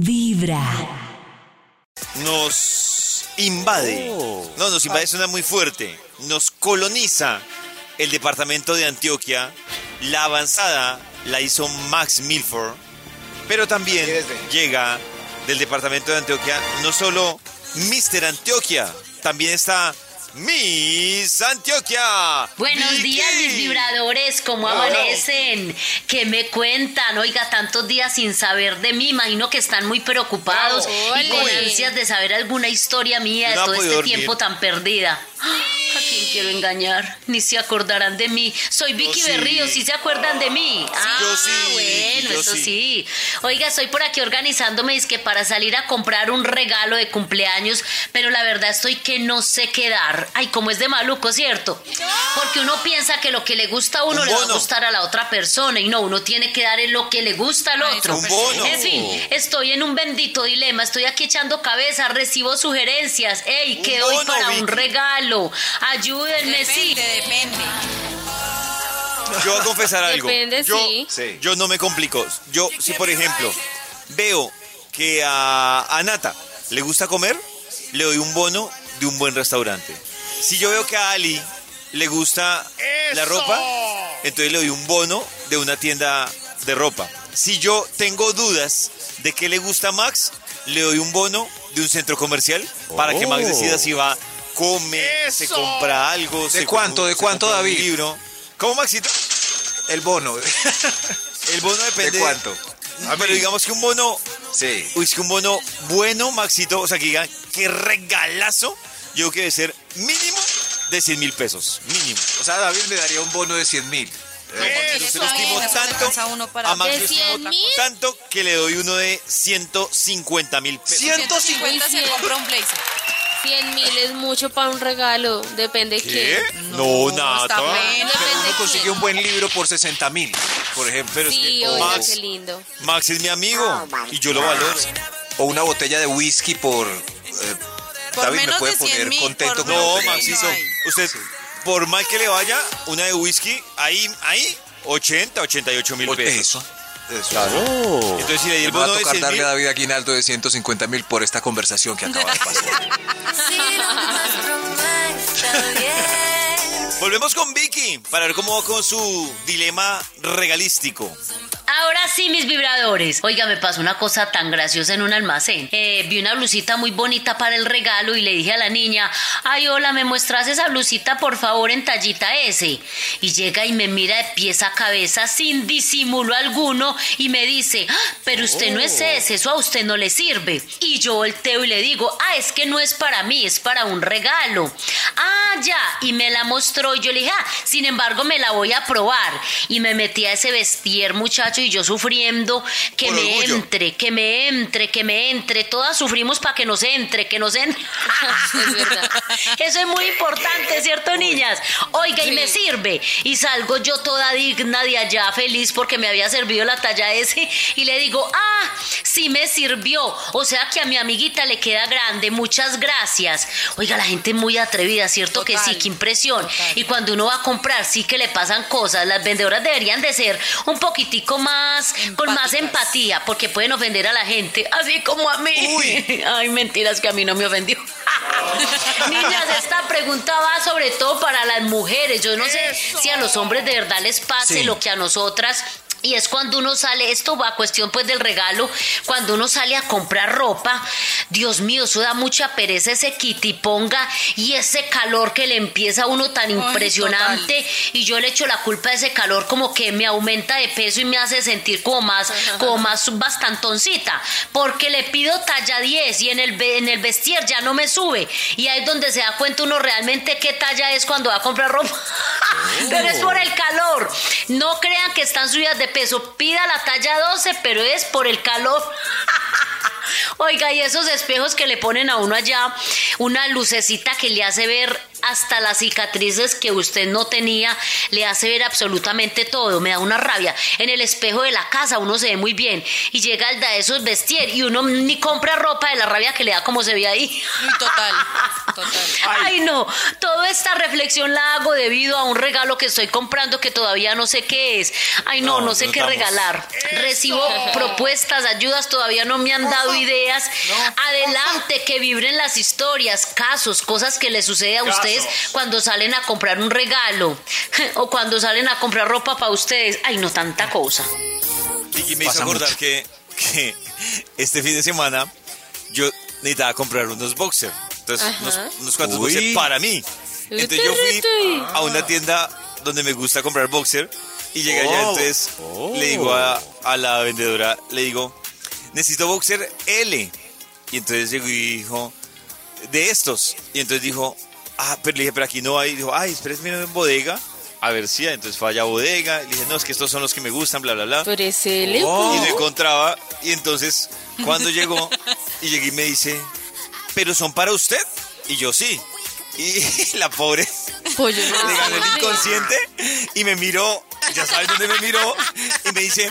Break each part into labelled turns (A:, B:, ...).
A: Vibra.
B: Nos invade.
C: Oh.
B: No, nos invade suena muy fuerte. Nos coloniza el departamento de Antioquia. La avanzada la hizo Max Milford. Pero también llega del departamento de Antioquia no solo Mr. Antioquia, también está Miss Antioquia.
D: Buenos
B: Vicky.
D: días, mis vibradores, ¿cómo
B: Hola.
D: amanecen? ¿Qué me cuentan? Oiga, tantos días sin saber de mí, imagino que están muy preocupados y con ansias de saber alguna historia mía de
B: No
D: todo este
B: dormir.
D: tiempo tan perdida. ¿A quién quiero engañar? Ni se acordarán de mí. Soy Vicky
B: sí.
D: Berrío, ¿sí se acuerdan de mí? ah,
B: yo sí,
D: bueno,
B: yo
D: eso
B: sí.
D: sí. Oiga, estoy por aquí organizándome es que para salir a comprar un regalo de cumpleaños, pero la verdad estoy que no sé qué dar. Ay, como es de maluco, ¿cierto? Porque uno piensa que lo que le gusta a uno
B: Un
D: le va a gustar a la otra persona y no, uno tiene que dar lo que le gusta al
E: Ay,
D: otro.
B: Un bono.
D: En fin, estoy en un bendito dilema, estoy aquí echando cabeza, recibo sugerencias. Ey, ¿qué doy para un
B: Vicky.
D: Ayúdenme, sí.
E: Depende, depende.
B: Yo voy a confesar algo.
E: Depende,
B: yo,
E: sí.
B: Yo no me complico. Yo, si por ejemplo, veo que a, a Nata le gusta comer, le doy un bono de un buen restaurante. Si yo veo que a Ali le gusta la ropa, entonces le doy un bono de una tienda de ropa. Si yo tengo dudas de qué le gusta a Max, le doy un bono de un centro comercial para que Max decida si va, come, se compra algo. se
C: cuánto, de
B: se
C: cuánto,
B: compra un
C: David?
B: libro. ¿Cómo, Maxito?
C: El bono.
B: El bono depende.
C: ¿De cuánto?
B: Ah, pero digamos que un bono.
C: Sí.
B: Uy, es que un bono bueno, Maxito. O sea, que digan, qué regalazo. Yo creo que debe ser mínimo de 100 mil pesos. Mínimo.
C: O sea, David me daría un bono de 100 mil.
B: Yo se lo estimo
E: eso
B: tanto.
E: alcanza uno para-
B: A Max
E: ¿De
B: lo estimo
E: 100 mil?
B: tanto que le doy uno de 150 mil pesos.
E: 150 se compra un blazer.
F: 100 mil es mucho para un regalo, depende de
B: ¿Qué?
F: quién.
B: No, nada.
C: Pero uno
F: de
C: consigue
F: quién.
C: un buen libro por 60 mil, por ejemplo.
B: Pero es
F: Sí,
B: que
F: oiga,
B: Max,
F: qué lindo.
B: Max es mi amigo y yo lo valoro.
C: O una botella de whisky por... eh,
E: Por
C: David me
E: menos
C: puede
E: de 100
C: poner
E: mil,
C: contento
E: por
C: con
B: No. Maxito,
E: no
B: usted, por mal que le vaya, una de whisky, ahí, ahí, 80, 88 mil pesos.
C: Eso. Eso.
B: Claro. Entonces, si le di el
C: Me va a
B: bono de
C: tocar
B: 100
C: darle a David Aguinaldo de 150 mil por esta conversación que acaba de pasar.
B: volvemos con Vicky para ver cómo va con su dilema regalístico.
D: Ahora sí, mis vibradores. Oiga, me pasó una cosa tan graciosa en un almacén. Eh, vi una blusita muy bonita para el regalo y le dije a la niña, ay, hola, ¿me muestras esa blusita, por favor, en tallita S? Y llega y me mira de pies a cabeza sin disimulo alguno y me dice, "Ah, pero usted no es ese, eso a usted no le sirve. Y yo volteo y le digo, ah, es que no es para mí, es para un regalo. Ah, ya, y me la mostró y yo le dije, ah, sin embargo, me la voy a probar. Y me metí a ese vestir, muchacho, y yo sufriendo que
B: Por
D: me
B: orgullo.
D: entre, que me entre, que me entre. Todas sufrimos para que nos entre, que nos entre.
F: Es.
D: Eso es muy importante, ¿cierto, niñas? Oiga, y me sirve. Y salgo yo toda digna de allá, feliz porque me había servido la talla S. Y le digo, ah, sí me sirvió. O sea que a mi amiguita le queda grande. Muchas gracias. Oiga, la gente es muy atrevida, ¿cierto que sí? Qué impresión.
E: total.
D: Y cuando uno va a comprar, sí que le pasan cosas. Las vendedoras deberían de ser un poquitico más, con más empatía, porque pueden ofender a la gente, así como a mí. Ay, mentiras que a mí no me ofendió. Niñas, esta pregunta va sobre todo para las mujeres. Yo no sé si a los hombres de verdad les pase
C: Sí.
D: lo que a nosotras. Y es cuando uno sale, esto va a cuestión pues del regalo, cuando uno sale a comprar ropa, Dios mío, eso da mucha pereza ese ponga y ese calor que le empieza a uno tan impresionante. y yo le echo la culpa a ese calor como que me aumenta de peso y me hace sentir como más, como más bastantoncita, porque le pido talla 10 y en el, en el vestir ya no me sube. Y ahí es donde se da cuenta uno realmente qué talla es cuando va a comprar ropa. Pero es por el calor. No crean que están subidas de peso. Pida la talla 12, pero es por el calor. Oiga, y esos espejos que le ponen a uno allá, una lucecita que le hace ver hasta las cicatrices que usted no tenía, le hace ver absolutamente todo. Me da una rabia. En el espejo de la casa uno se ve muy bien y llega el de esos vestir y uno ni compra ropa de la rabia que le da como se ve ahí.
E: Total, total.
D: Ay, no, toda esta reflexión la hago debido a un regalo que estoy comprando que todavía no sé qué es. Ay, no, no,
B: No,
D: sé qué
B: estamos.
D: regalar. Recibo propuestas, ayudas, todavía no me han dado ideas. Adelante, que vibren las historias, casos, cosas que les sucede a ustedes cuando salen a comprar un regalo o cuando salen a comprar ropa para ustedes. Ay, no, tanta cosa.
B: Vicky me hizo
C: Pasa
B: acordar
C: mucho.
B: que, que este fin de semana yo necesitaba comprar unos boxers. Entonces, unos, unos cuantos
C: Uy.
B: boxers para mí. Entonces yo fui a una tienda donde me gusta comprar boxer y llegué allá,
C: Oh.
B: entonces
C: Oh.
B: le digo a, a la vendedora, le digo, necesito boxer L. Y entonces llegó y dijo, de estos. Y entonces dijo, ah, pero le dije, pero aquí no hay. Dijo, ay, espérese en bodega. A ver si hay. Entonces fue allá a bodega. Le dije, no, es que estos son los que me gustan, bla, bla, bla.
F: Pero es él.
B: Y no encontraba. Y entonces, cuando llegó, y llegué y me dice, ¿pero son para usted? Y yo sí. Y la pobre
F: Pollo, no.
B: le ganó el inconsciente y me miró, ya sabes dónde me miró, y me dice,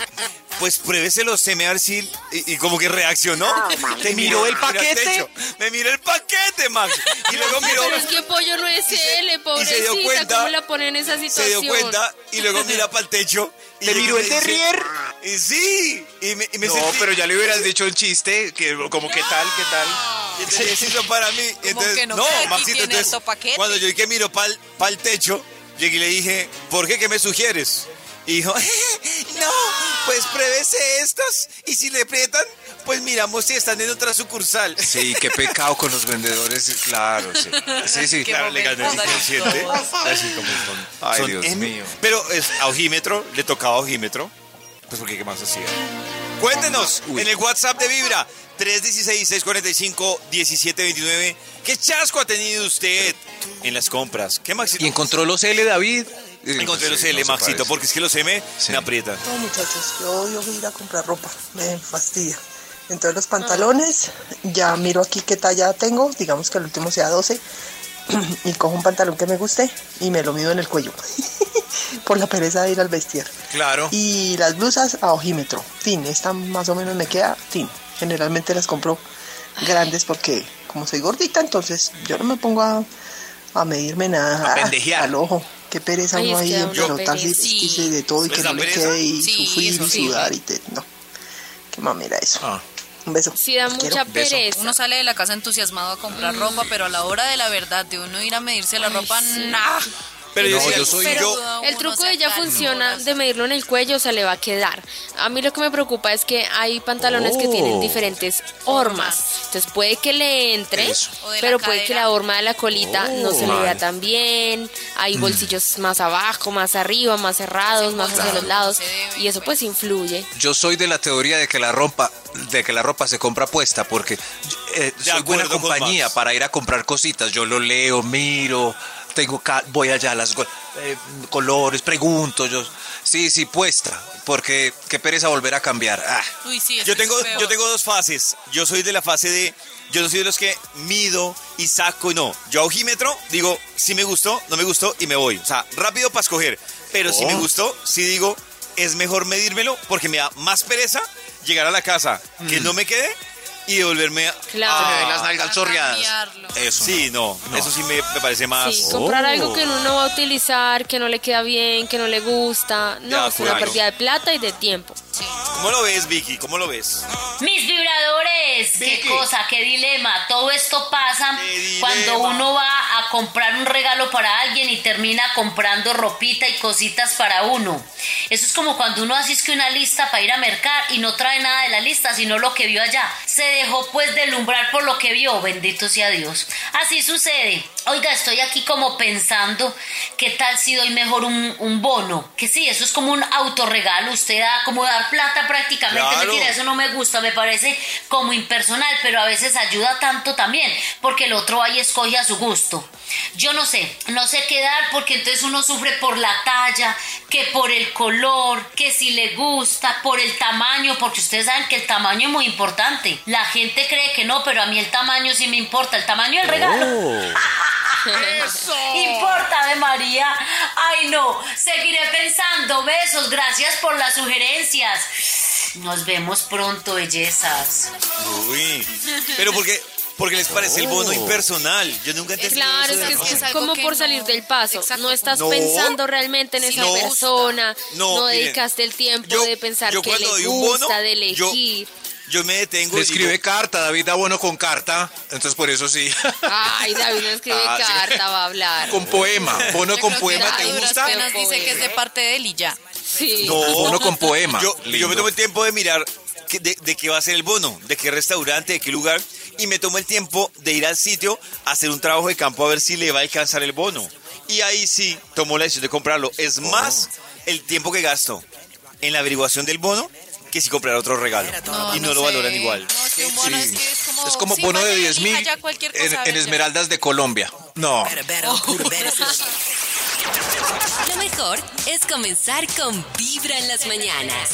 B: pues pruébeselo, se me a ver si... Y, y como que reaccionó. Te miró el paquete. Me miró el paquete, Max. Y luego miró...
F: Pero es que pollo no es él,
B: y se
F: pobrecita.
B: dio cuenta-
F: ¿Cómo la pone en esa
B: se dio cuenta y luego mira para el techo. Y
C: ¿Te miró
B: me
C: el
B: dice-
C: terrier?
B: Y sí, y me, y me
C: No,
B: sentí-
C: pero ya le hubieras dicho un chiste, que como qué tal, qué tal.
B: Y entonces son para mí. Entonces,
E: que no,
B: no, Maxito, entonces, cuando yo que miro para el techo, llegué y le dije, ¿por qué? ¿Qué me sugieres? Y dijo, no, pues pruébese estos y si le aprietan, pues miramos si están en otra sucursal.
C: Sí, qué pecado con los vendedores, claro, sí. Sí, sí, claro.
B: Le gané el inconsciente. Así como son.
C: Ay,
B: son
C: Dios
B: M.
C: mío.
B: Pero es a ojímetro, le tocaba ojímetro. Pues porque qué más hacía. Cuéntenos en el WhatsApp de Vibra 316-645-1729. ¿Qué chasco ha tenido usted en las compras? ¿Qué Maxito?
C: ¿Y encontró los L, David?
B: Encontré los L, Maxito, porque es que los M
C: Sí.
B: me aprietan.
A: No, muchachos, yo odio ir a comprar ropa, me fastidia. Entonces los pantalones, ya miro aquí qué talla tengo, digamos que el último sea 12, y cojo un pantalón que me guste y me lo mido en el cuello, por la pereza de ir al vestir.
C: Claro.
A: Y las blusas a ojímetro, fin, esta más o menos me queda, fin. Generalmente las compro grandes porque como soy gordita, entonces yo no me pongo a, a medirme nada.
C: A pendejear.
A: Al ojo, qué pereza uno ahí en pelotarse y vestirse de todo y
B: ¿Les
A: que no le quede y
E: Sí,
A: sufrir y
E: sí.
A: sudar y te... No, qué mamera eso.
C: Ah.
A: Un beso.
F: Sí, da mucha pereza.
E: Uno sale de la casa entusiasmado a comprar ropa, pero a la hora de la verdad, de uno ir a medirse la
F: Ay,
E: ropa,
F: sí.
B: Pero
C: No,
B: yo,
C: soy-
B: yo-
F: El truco de ella funciona de medirlo en el cuello, se le va a quedar. A mí lo que me preocupa es que hay pantalones que tienen
C: Oh.
F: diferentes hormas. Entonces puede que le entre.
E: O
F: pero puede que la horma de la colita no se le
C: Oh.
F: vea tan bien. Hay bolsillos más abajo, más arriba, más cerrados, más hacia los lados. Y eso pues influye.
C: Yo soy de la teoría de que la ropa, de que la ropa se compra puesta, porque eh, soy buena compañía para ir a comprar cositas. Yo lo leo, miro, tengo voy allá a las eh, colores, pregunto, yo sí, sí puesta, porque qué pereza volver a cambiar. Ah,
E: Uy, sí,
B: Yo tengo, yo tengo dos fases. Yo soy de la fase de. Yo no soy de los que mido y saco y no. Yo a ojímetro digo, si me gustó, no me gustó y me voy. O sea, rápido para escoger. Pero si me
C: Oh.
B: gustó, sí digo, es mejor medírmelo porque me da más pereza llegar a la casa, que
C: Mm.
B: no me quede y devolverme a.
F: Claro.
C: se me ven las nalgas
E: a
C: chorreadas.
E: cambiarlo.
C: Eso.
B: Sí, no,
C: No.
B: Eso sí me, me parece más.
F: Sí, comprar
C: Oh.
F: algo que uno no va a utilizar, que no le queda bien, que no le gusta. No, es una pérdida de plata y de tiempo.
B: ¿Cómo lo ves, Vicky? ¿Cómo lo ves?
D: Mis vibradores, qué
B: Vicky.
D: cosa, qué dilema. Todo esto pasa
B: Qué dilema.
D: cuando uno va a comprar un regalo para alguien y termina comprando ropita y cositas para uno. Eso es como cuando uno es que una lista para ir a mercar y no trae nada de la lista, sino lo que vio allá. Se dejó pues delumbrar por lo que vio, bendito sea Dios. Así sucede. Oiga, estoy aquí como pensando qué tal si doy mejor un, un bono. Que sí, eso es como un autorregalo. Usted da como dar plata prácticamente.
B: Claro.
D: Mentira, eso no me gusta, me parece como impersonal, pero a veces ayuda tanto también, porque el otro ahí escoge a su gusto. Yo no sé, no sé qué dar, porque entonces uno sufre por la talla, que por el color, que si le gusta, por el tamaño, porque ustedes saben que el tamaño es muy importante. La gente cree que no, pero a mí el tamaño sí me importa, el tamaño del regalo. Importa de María. Ay, no. Seguiré pensando. Besos. Gracias por las sugerencias. Nos vemos pronto, bellezas.
B: Uy. Pero porque, porque les parece el bono impersonal. Yo nunca entendí
F: Claro,
B: eso
F: es que es, como por
E: no-
F: salir del paso.
E: Exacto.
F: No estás
B: No.
F: pensando realmente en esa
B: No.
F: persona.
B: No,
F: No,
B: miren,
F: dedicaste el tiempo
B: yo-
F: de pensar
B: yo
F: que le
B: doy un bono,
F: gusta, de elegir.
B: Yo me detengo
C: Le
B: y digo,
C: escribe carta, David da bueno con carta, entonces por eso sí.
F: Ay, David no escribe
C: Ah, sí.
F: carta, va a hablar.
C: con poema, bono
E: Yo
C: con poema, ¿te gusta?
E: dice que es de parte de él y ya.
F: Sí.
B: No,
C: Bono con poema.
B: Yo, yo me tomo el tiempo de mirar de, de qué va a ser el bono, de qué restaurante, de qué lugar, y me tomo el tiempo de ir al sitio a hacer un trabajo de campo a ver si le va a alcanzar el bono. Y ahí sí tomo la decisión de comprarlo. Es más el tiempo que gasto en la averiguación del bono que si comprar otro regalo. y no, lo
E: sé.
B: valoran igual.
E: No, es que un bono
C: Sí.
E: es que es como,
C: Es como
E: sí,
C: bono de
E: vaya,
C: 10 mil en. Esmeraldas de Colombia. No.
G: Lo mejor es comenzar con Vibra en las mañanas.